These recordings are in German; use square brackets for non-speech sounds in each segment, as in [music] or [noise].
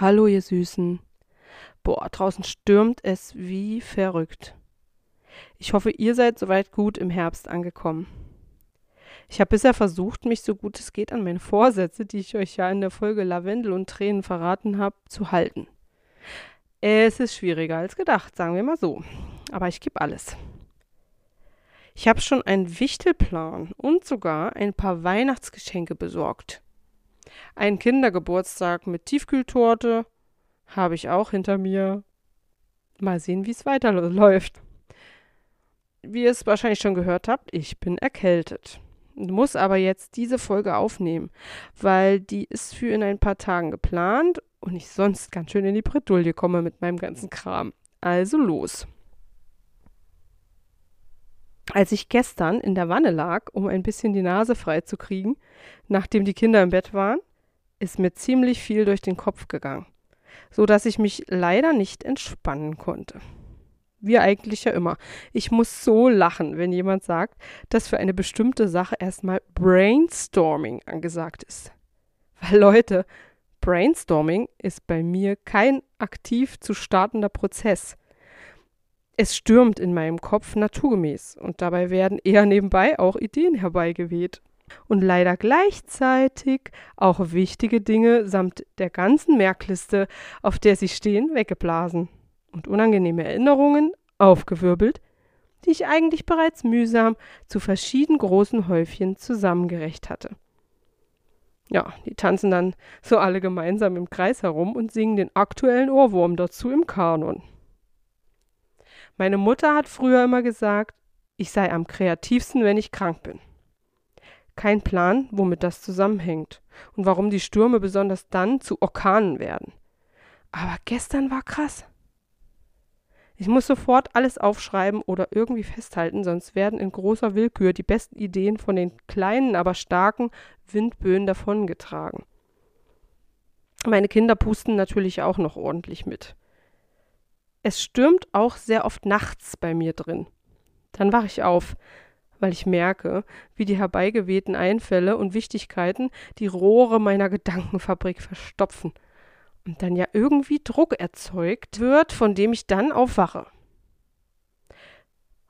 Hallo, ihr Süßen. Boah, draußen stürmt es wie verrückt. Ich hoffe, ihr seid soweit gut im Herbst angekommen. Ich habe bisher versucht, mich so gut es geht an meine Vorsätze, die ich euch ja in der Folge Lavendel und Tränen verraten habe, zu halten. Es ist schwieriger als gedacht, sagen wir mal so. Aber ich gebe alles. Ich habe schon einen Wichtelplan und sogar ein paar Weihnachtsgeschenke besorgt. Ein Kindergeburtstag mit Tiefkühltorte habe ich auch hinter mir. Mal sehen, wie es weiterläuft. Wie ihr es wahrscheinlich schon gehört habt, ich bin erkältet. Muss aber jetzt diese Folge aufnehmen, weil die ist für in ein paar Tagen geplant und ich sonst ganz schön in die Bredouille komme mit meinem ganzen Kram. Also los. Als ich gestern in der Wanne lag, um ein bisschen die Nase frei zu kriegen, nachdem die Kinder im Bett waren, ist mir ziemlich viel durch den Kopf gegangen, so dass ich mich leider nicht entspannen konnte. Wie eigentlich ja immer. Ich muss so lachen, wenn jemand sagt, dass für eine bestimmte Sache erstmal Brainstorming angesagt ist. Weil Leute, Brainstorming ist bei mir kein aktiv zu startender Prozess. Es stürmt in meinem Kopf naturgemäß und dabei werden eher nebenbei auch Ideen herbeigeweht. Und leider gleichzeitig auch wichtige Dinge samt der ganzen Merkliste, auf der sie stehen, weggeblasen und unangenehme Erinnerungen aufgewirbelt, die ich eigentlich bereits mühsam zu verschieden großen Häufchen zusammengerecht hatte. Ja, die tanzen dann so alle gemeinsam im Kreis herum und singen den aktuellen Ohrwurm dazu im Kanon. Meine Mutter hat früher immer gesagt, ich sei am kreativsten, wenn ich krank bin. Kein Plan, womit das zusammenhängt und warum die Stürme besonders dann zu Orkanen werden. Aber gestern war krass. Ich muss sofort alles aufschreiben oder irgendwie festhalten, sonst werden in großer Willkür die besten Ideen von den kleinen, aber starken Windböen davongetragen. Meine Kinder pusten natürlich auch noch ordentlich mit. Es stürmt auch sehr oft nachts bei mir drin. Dann wache ich auf, weil ich merke, wie die herbeigewehten Einfälle und Wichtigkeiten die Rohre meiner Gedankenfabrik verstopfen und dann ja irgendwie Druck erzeugt wird, von dem ich dann aufwache.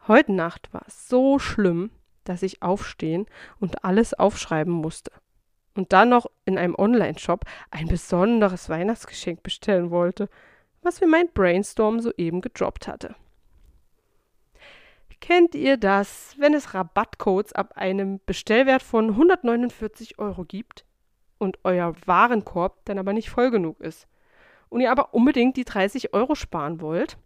Heute Nacht war es so schlimm, dass ich aufstehen und alles aufschreiben musste. Und dann noch in einem Online-Shop ein besonderes Weihnachtsgeschenk bestellen wollte – was mir mein Brainstorm soeben gedroppt hatte. Kennt ihr das, wenn es Rabattcodes ab einem Bestellwert von 149 Euro gibt und euer Warenkorb dann aber nicht voll genug ist und ihr aber unbedingt die 30 Euro sparen wollt?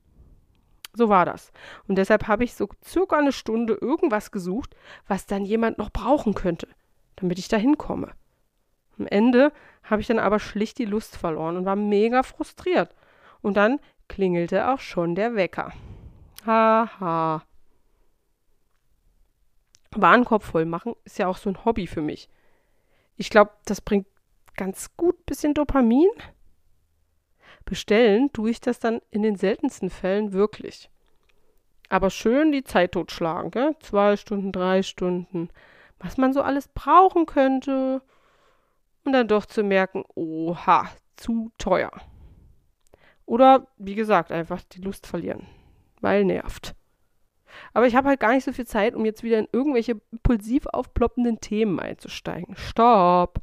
So war das. Und deshalb habe ich so circa eine Stunde irgendwas gesucht, was dann jemand noch brauchen könnte, damit ich da hinkomme. Am Ende habe ich dann aber schlicht die Lust verloren und war mega frustriert und dann klingelte auch schon der Wecker. Haha. Ha. Warenkorb voll machen ist ja auch so ein Hobby für mich. Ich glaube, das bringt ganz gut bisschen Dopamin. Bestellen tue ich das dann in den seltensten Fällen wirklich. Aber schön die Zeit totschlagen, gell? Zwei Stunden, drei Stunden. Was man so alles brauchen könnte. Und dann doch zu merken, oha, zu teuer. Oder, wie gesagt, einfach die Lust verlieren. Weil nervt. Aber ich habe halt gar nicht so viel Zeit, um jetzt wieder in irgendwelche impulsiv aufploppenden Themen einzusteigen. Stopp!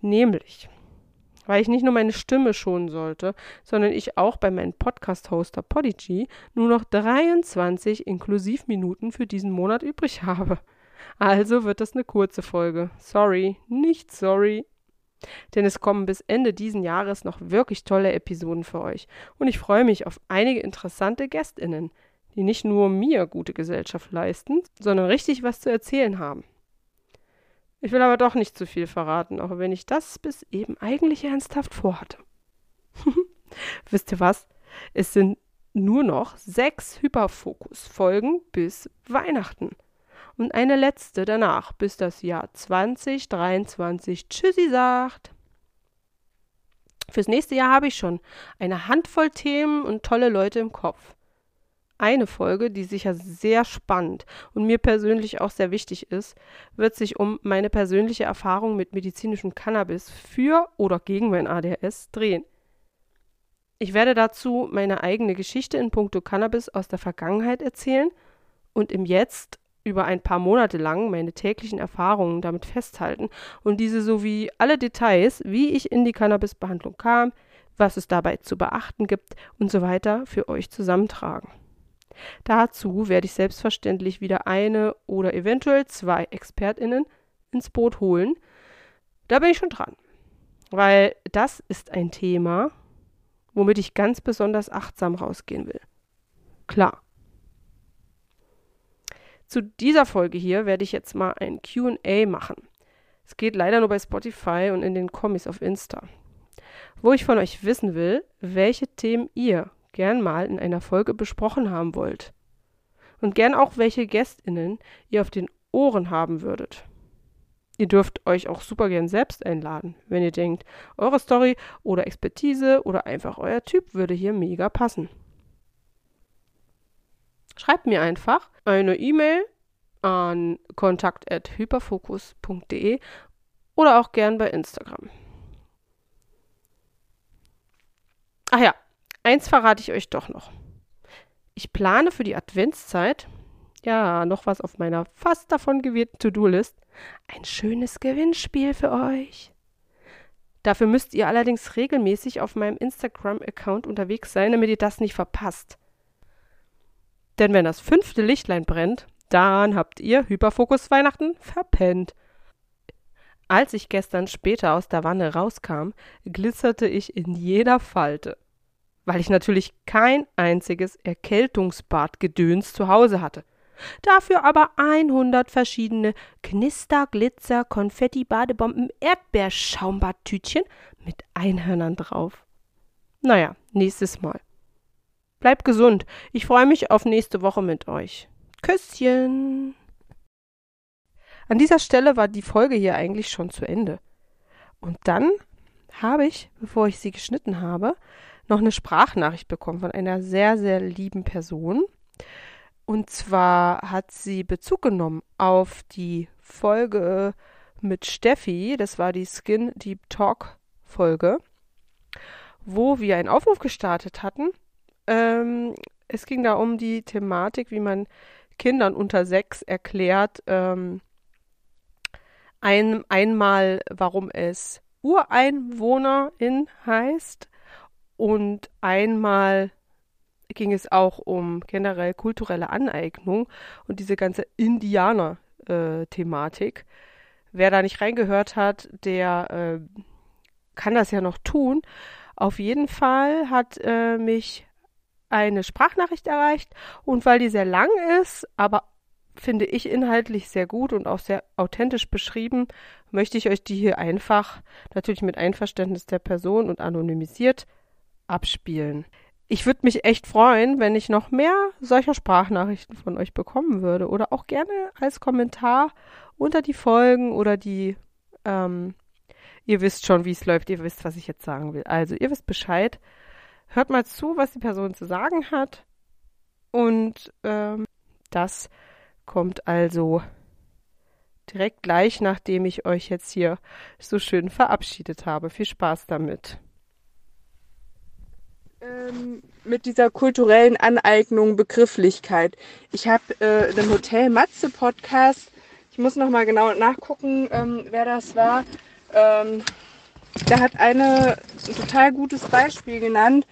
Nämlich, weil ich nicht nur meine Stimme schonen sollte, sondern ich auch bei meinem Podcast-Hoster Podigy nur noch 23 Inklusivminuten für diesen Monat übrig habe. Also wird das eine kurze Folge. Sorry, nicht sorry. Denn es kommen bis Ende diesen Jahres noch wirklich tolle Episoden für euch. Und ich freue mich auf einige interessante GästInnen, die nicht nur mir gute Gesellschaft leisten, sondern richtig was zu erzählen haben. Ich will aber doch nicht zu viel verraten, auch wenn ich das bis eben eigentlich ernsthaft vorhatte. [laughs] Wisst ihr was? Es sind nur noch sechs Hyperfokus-Folgen bis Weihnachten. Und eine letzte danach, bis das Jahr 2023 Tschüssi sagt. Fürs nächste Jahr habe ich schon eine Handvoll Themen und tolle Leute im Kopf eine Folge, die sicher sehr spannend und mir persönlich auch sehr wichtig ist, wird sich um meine persönliche Erfahrung mit medizinischem Cannabis für oder gegen mein ADHS drehen. Ich werde dazu meine eigene Geschichte in puncto Cannabis aus der Vergangenheit erzählen und im Jetzt über ein paar Monate lang meine täglichen Erfahrungen damit festhalten und diese sowie alle Details, wie ich in die Cannabisbehandlung kam, was es dabei zu beachten gibt und so weiter für euch zusammentragen. Dazu werde ich selbstverständlich wieder eine oder eventuell zwei ExpertInnen ins Boot holen. Da bin ich schon dran. Weil das ist ein Thema, womit ich ganz besonders achtsam rausgehen will. Klar. Zu dieser Folge hier werde ich jetzt mal ein QA machen. Es geht leider nur bei Spotify und in den Kommis auf Insta. Wo ich von euch wissen will, welche Themen ihr gern mal in einer Folge besprochen haben wollt. Und gern auch welche GästInnen ihr auf den Ohren haben würdet. Ihr dürft euch auch super gern selbst einladen, wenn ihr denkt, eure Story oder Expertise oder einfach euer Typ würde hier mega passen. Schreibt mir einfach eine E-Mail an kontakt.hyperfokus.de oder auch gern bei Instagram. Ach ja, Eins verrate ich euch doch noch. Ich plane für die Adventszeit, ja, noch was auf meiner fast davon gewählten To-Do-List, ein schönes Gewinnspiel für euch. Dafür müsst ihr allerdings regelmäßig auf meinem Instagram-Account unterwegs sein, damit ihr das nicht verpasst. Denn wenn das fünfte Lichtlein brennt, dann habt ihr Hyperfokus Weihnachten verpennt. Als ich gestern später aus der Wanne rauskam, glitzerte ich in jeder Falte weil ich natürlich kein einziges Erkältungsbadgedöns zu Hause hatte. Dafür aber 100 verschiedene Knister, Glitzer, Konfetti, Badebomben, Erdbeerschaumbadtütchen mit Einhörnern drauf. Naja, nächstes Mal. Bleibt gesund. Ich freue mich auf nächste Woche mit euch. Küsschen. An dieser Stelle war die Folge hier eigentlich schon zu Ende. Und dann habe ich, bevor ich sie geschnitten habe, noch eine Sprachnachricht bekommen von einer sehr, sehr lieben Person. Und zwar hat sie Bezug genommen auf die Folge mit Steffi, das war die Skin Deep Talk Folge, wo wir einen Aufruf gestartet hatten. Ähm, es ging da um die Thematik, wie man Kindern unter sechs erklärt, ähm, ein, einmal, warum es Ureinwohnerin heißt und einmal ging es auch um generell kulturelle Aneignung und diese ganze Indianer-Thematik. Äh, Wer da nicht reingehört hat, der äh, kann das ja noch tun. Auf jeden Fall hat äh, mich eine Sprachnachricht erreicht und weil die sehr lang ist, aber finde ich inhaltlich sehr gut und auch sehr authentisch beschrieben, möchte ich euch die hier einfach, natürlich mit Einverständnis der Person und anonymisiert, abspielen. Ich würde mich echt freuen, wenn ich noch mehr solcher Sprachnachrichten von euch bekommen würde oder auch gerne als Kommentar unter die Folgen oder die, ähm, ihr wisst schon, wie es läuft, ihr wisst, was ich jetzt sagen will. Also, ihr wisst Bescheid. Hört mal zu, was die Person zu sagen hat. Und ähm, das kommt also direkt gleich, nachdem ich euch jetzt hier so schön verabschiedet habe. Viel Spaß damit ähm, mit dieser kulturellen Aneignung Begrifflichkeit. Ich habe äh, den Hotel Matze Podcast, ich muss noch mal genau nachgucken, ähm, wer das war, ähm, da hat eine ein total gutes Beispiel genannt.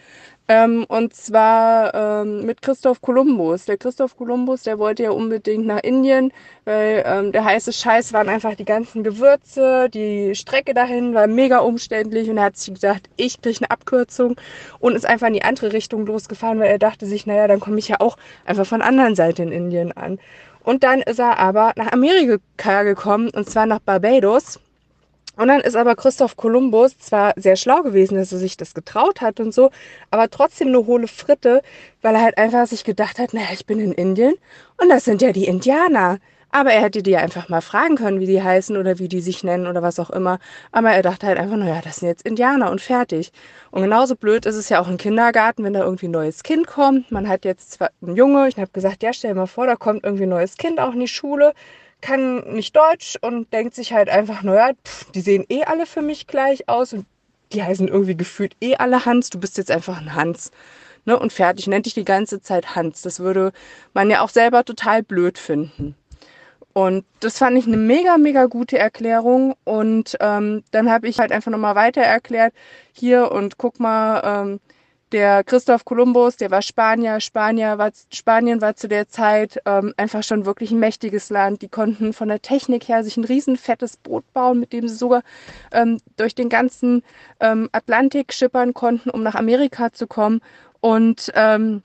Ähm, und zwar ähm, mit Christoph Kolumbus. Der Christoph Kolumbus, der wollte ja unbedingt nach Indien, weil ähm, der heiße Scheiß waren einfach die ganzen Gewürze, die Strecke dahin war mega umständlich und er hat sich gedacht, ich kriege eine Abkürzung und ist einfach in die andere Richtung losgefahren, weil er dachte sich, naja, dann komme ich ja auch einfach von anderen Seite in Indien an. Und dann ist er aber nach Amerika gekommen und zwar nach Barbados und dann ist aber Christoph Kolumbus zwar sehr schlau gewesen, dass er sich das getraut hat und so, aber trotzdem eine hohle Fritte, weil er halt einfach sich gedacht hat, naja, ich bin in Indien und das sind ja die Indianer. Aber er hätte die einfach mal fragen können, wie die heißen oder wie die sich nennen oder was auch immer. Aber er dachte halt einfach, naja, das sind jetzt Indianer und fertig. Und genauso blöd ist es ja auch im Kindergarten, wenn da irgendwie ein neues Kind kommt. Man hat jetzt zwar einen Junge, ich habe gesagt, ja, stell dir mal vor, da kommt irgendwie ein neues Kind auch in die Schule kann nicht Deutsch und denkt sich halt einfach, naja, pff, die sehen eh alle für mich gleich aus und die heißen irgendwie gefühlt eh alle Hans, du bist jetzt einfach ein Hans. Ne, und fertig, nennt dich die ganze Zeit Hans. Das würde man ja auch selber total blöd finden. Und das fand ich eine mega, mega gute Erklärung. Und ähm, dann habe ich halt einfach nochmal weiter erklärt, hier und guck mal, ähm, der Christoph Kolumbus, der war Spanier. Spanier war, Spanien war zu der Zeit ähm, einfach schon wirklich ein mächtiges Land. Die konnten von der Technik her sich ein riesen fettes Boot bauen, mit dem sie sogar ähm, durch den ganzen ähm, Atlantik schippern konnten, um nach Amerika zu kommen. Und ähm,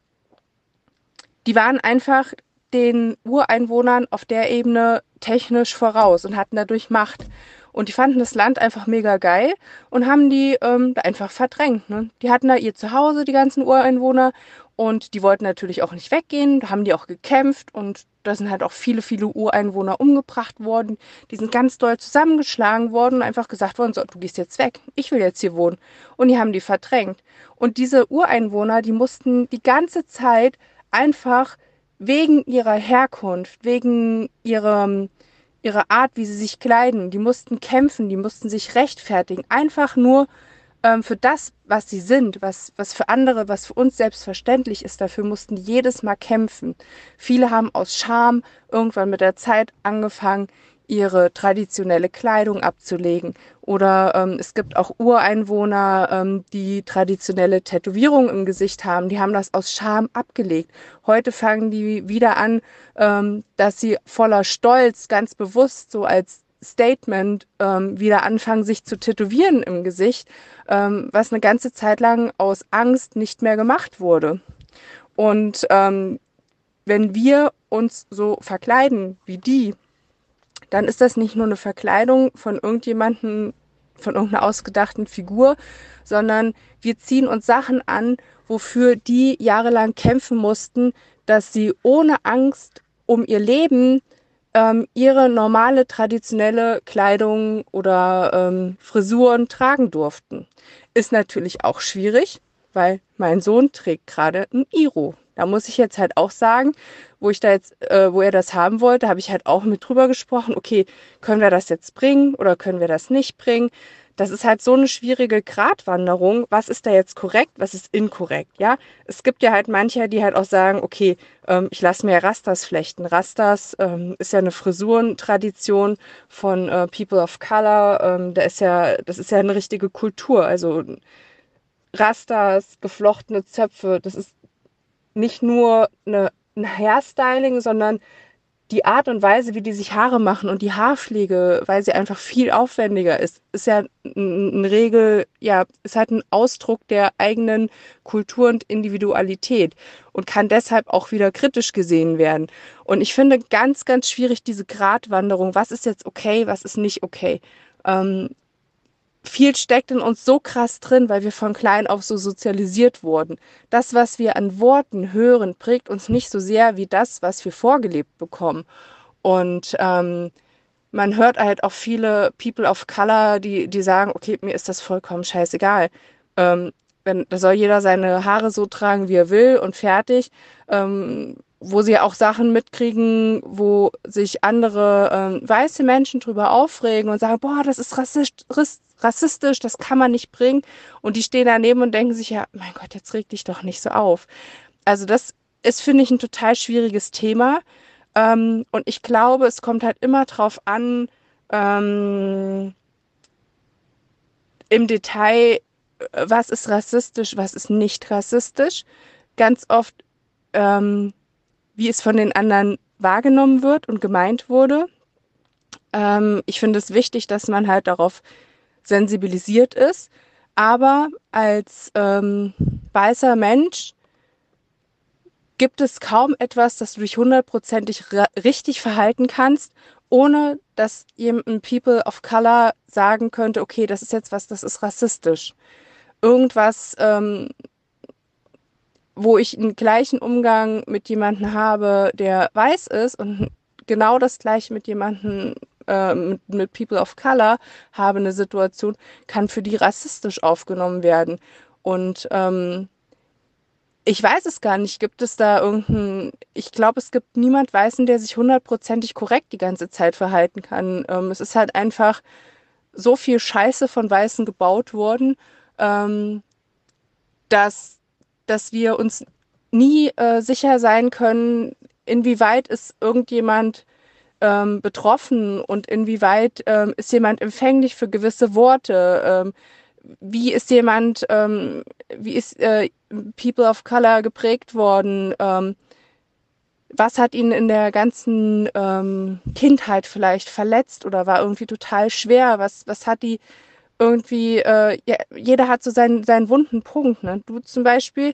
die waren einfach den Ureinwohnern auf der Ebene technisch voraus und hatten dadurch Macht. Und die fanden das Land einfach mega geil und haben die ähm, einfach verdrängt. Ne? Die hatten da ihr Zuhause, die ganzen Ureinwohner. Und die wollten natürlich auch nicht weggehen. Da haben die auch gekämpft. Und da sind halt auch viele, viele Ureinwohner umgebracht worden. Die sind ganz doll zusammengeschlagen worden und einfach gesagt worden, so, du gehst jetzt weg. Ich will jetzt hier wohnen. Und die haben die verdrängt. Und diese Ureinwohner, die mussten die ganze Zeit einfach wegen ihrer Herkunft, wegen ihrem ihre Art, wie sie sich kleiden. Die mussten kämpfen, die mussten sich rechtfertigen. Einfach nur ähm, für das, was sie sind, was, was für andere, was für uns selbstverständlich ist. Dafür mussten die jedes Mal kämpfen. Viele haben aus Scham irgendwann mit der Zeit angefangen, ihre traditionelle Kleidung abzulegen. Oder ähm, es gibt auch Ureinwohner, ähm, die traditionelle Tätowierungen im Gesicht haben. Die haben das aus Scham abgelegt. Heute fangen die wieder an, ähm, dass sie voller Stolz ganz bewusst so als Statement ähm, wieder anfangen, sich zu tätowieren im Gesicht, ähm, was eine ganze Zeit lang aus Angst nicht mehr gemacht wurde. Und ähm, wenn wir uns so verkleiden wie die, dann ist das nicht nur eine Verkleidung von irgendjemanden, von irgendeiner ausgedachten Figur, sondern wir ziehen uns Sachen an, wofür die jahrelang kämpfen mussten, dass sie ohne Angst um ihr Leben ähm, ihre normale traditionelle Kleidung oder ähm, Frisuren tragen durften. Ist natürlich auch schwierig, weil mein Sohn trägt gerade ein Iro. Da muss ich jetzt halt auch sagen, wo ich da jetzt, äh, wo er das haben wollte, habe ich halt auch mit drüber gesprochen, okay, können wir das jetzt bringen oder können wir das nicht bringen? Das ist halt so eine schwierige Gratwanderung. Was ist da jetzt korrekt, was ist inkorrekt? Ja, es gibt ja halt manche, die halt auch sagen, okay, ähm, ich lasse mir Rastas flechten. Rastas ähm, ist ja eine Frisurentradition von äh, People of Color. Ähm, da ist ja, das ist ja eine richtige Kultur. Also Rastas, geflochtene Zöpfe, das ist nicht nur eine, ein Hairstyling, sondern die Art und Weise, wie die sich Haare machen und die Haarpflege, weil sie einfach viel aufwendiger ist, ist ja eine Regel, ja, ist halt ein Ausdruck der eigenen Kultur und Individualität und kann deshalb auch wieder kritisch gesehen werden. Und ich finde ganz, ganz schwierig diese Gratwanderung. Was ist jetzt okay, was ist nicht okay? Ähm, viel steckt in uns so krass drin, weil wir von klein auf so sozialisiert wurden. Das, was wir an Worten hören, prägt uns nicht so sehr wie das, was wir vorgelebt bekommen. Und ähm, man hört halt auch viele People of Color, die, die sagen, okay, mir ist das vollkommen scheißegal. Ähm, wenn, da soll jeder seine Haare so tragen, wie er will und fertig. Ähm, wo sie auch Sachen mitkriegen, wo sich andere ähm, weiße Menschen drüber aufregen und sagen, boah, das ist rassistisch, rassistisch, das kann man nicht bringen. Und die stehen daneben und denken sich, ja, mein Gott, jetzt reg dich doch nicht so auf. Also das ist, finde ich, ein total schwieriges Thema. Ähm, und ich glaube, es kommt halt immer drauf an, ähm, im Detail, was ist rassistisch, was ist nicht rassistisch. Ganz oft, ähm, wie es von den anderen wahrgenommen wird und gemeint wurde. Ähm, ich finde es wichtig, dass man halt darauf sensibilisiert ist. Aber als ähm, weißer Mensch gibt es kaum etwas, das du dich hundertprozentig richtig verhalten kannst, ohne dass ein People of Color sagen könnte, okay, das ist jetzt was, das ist rassistisch. Irgendwas, ähm, wo ich einen gleichen Umgang mit jemandem habe, der weiß ist und genau das gleiche mit jemandem äh, mit, mit People of Color habe eine Situation, kann für die rassistisch aufgenommen werden. Und ähm, ich weiß es gar nicht. Gibt es da irgendeinen, ich glaube, es gibt niemand Weißen, der sich hundertprozentig korrekt die ganze Zeit verhalten kann. Ähm, es ist halt einfach so viel Scheiße von Weißen gebaut worden, ähm, dass dass wir uns nie äh, sicher sein können, inwieweit ist irgendjemand ähm, betroffen und inwieweit ähm, ist jemand empfänglich für gewisse Worte. Ähm, wie ist jemand, ähm, wie ist äh, People of Color geprägt worden? Ähm, was hat ihn in der ganzen ähm, Kindheit vielleicht verletzt oder war irgendwie total schwer? Was, was hat die irgendwie, äh, ja, jeder hat so seinen, seinen wunden Punkt. Ne? Du zum Beispiel,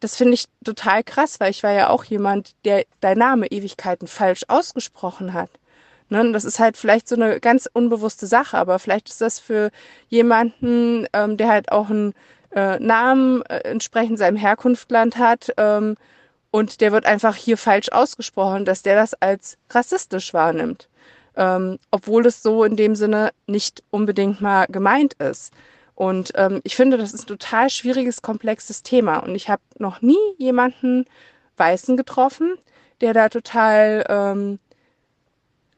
das finde ich total krass, weil ich war ja auch jemand, der dein Name Ewigkeiten falsch ausgesprochen hat. Ne? Das ist halt vielleicht so eine ganz unbewusste Sache, aber vielleicht ist das für jemanden, ähm, der halt auch einen äh, Namen äh, entsprechend seinem Herkunftland hat ähm, und der wird einfach hier falsch ausgesprochen, dass der das als rassistisch wahrnimmt ähm, obwohl es so in dem Sinne nicht unbedingt mal gemeint ist. Und ähm, ich finde, das ist ein total schwieriges, komplexes Thema. Und ich habe noch nie jemanden Weißen getroffen, der da total ähm,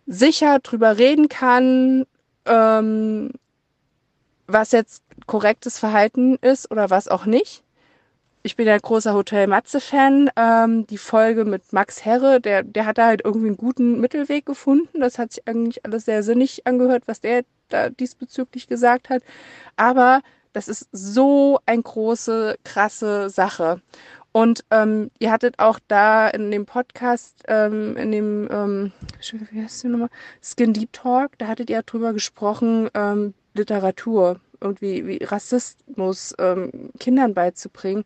sicher drüber reden kann, ähm, was jetzt korrektes Verhalten ist oder was auch nicht ich bin ja ein großer Hotel Matze-Fan. Ähm, die Folge mit Max Herre, der, der hat da halt irgendwie einen guten Mittelweg gefunden. Das hat sich eigentlich alles sehr sinnig angehört, was der da diesbezüglich gesagt hat. Aber das ist so eine große, krasse Sache. Und ähm, ihr hattet auch da in dem Podcast, ähm, in dem, ähm, wie heißt die nochmal? Skin Deep Talk, da hattet ihr drüber gesprochen, ähm, Literatur irgendwie wie Rassismus ähm, Kindern beizubringen.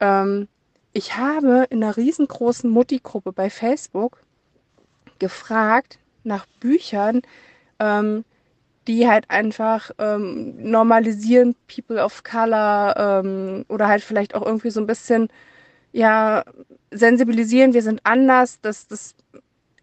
Ähm, ich habe in einer riesengroßen Mutti-Gruppe bei Facebook gefragt nach Büchern, ähm, die halt einfach ähm, normalisieren People of Color ähm, oder halt vielleicht auch irgendwie so ein bisschen ja sensibilisieren, wir sind anders, das das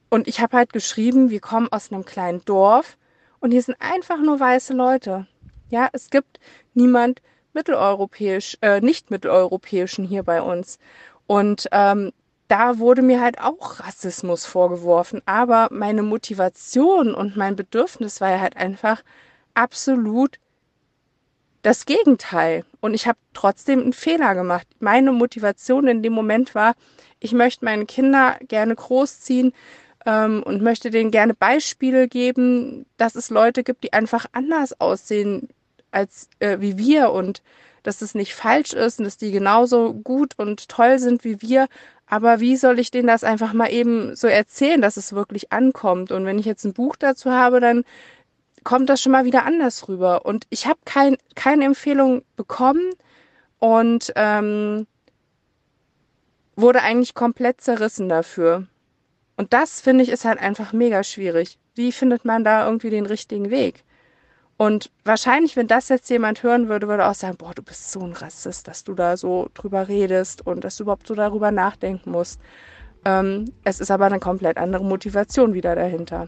und ich habe halt geschrieben, wir kommen aus einem kleinen Dorf und hier sind einfach nur weiße Leute. Ja, es gibt niemand mitteleuropäisch, äh, nicht mitteleuropäischen hier bei uns. Und ähm, da wurde mir halt auch Rassismus vorgeworfen. Aber meine Motivation und mein Bedürfnis war ja halt einfach absolut das Gegenteil. Und ich habe trotzdem einen Fehler gemacht. Meine Motivation in dem Moment war, ich möchte meine Kinder gerne großziehen ähm, und möchte denen gerne Beispiele geben, dass es Leute gibt, die einfach anders aussehen als äh, wie wir und dass es nicht falsch ist und dass die genauso gut und toll sind wie wir. Aber wie soll ich denen das einfach mal eben so erzählen, dass es wirklich ankommt? Und wenn ich jetzt ein Buch dazu habe, dann kommt das schon mal wieder anders rüber. Und ich habe kein, keine Empfehlung bekommen und ähm, wurde eigentlich komplett zerrissen dafür. Und das finde ich ist halt einfach mega schwierig. Wie findet man da irgendwie den richtigen Weg? Und wahrscheinlich, wenn das jetzt jemand hören würde, würde auch sagen, boah, du bist so ein Rassist, dass du da so drüber redest und dass du überhaupt so darüber nachdenken musst. Ähm, es ist aber eine komplett andere Motivation wieder dahinter.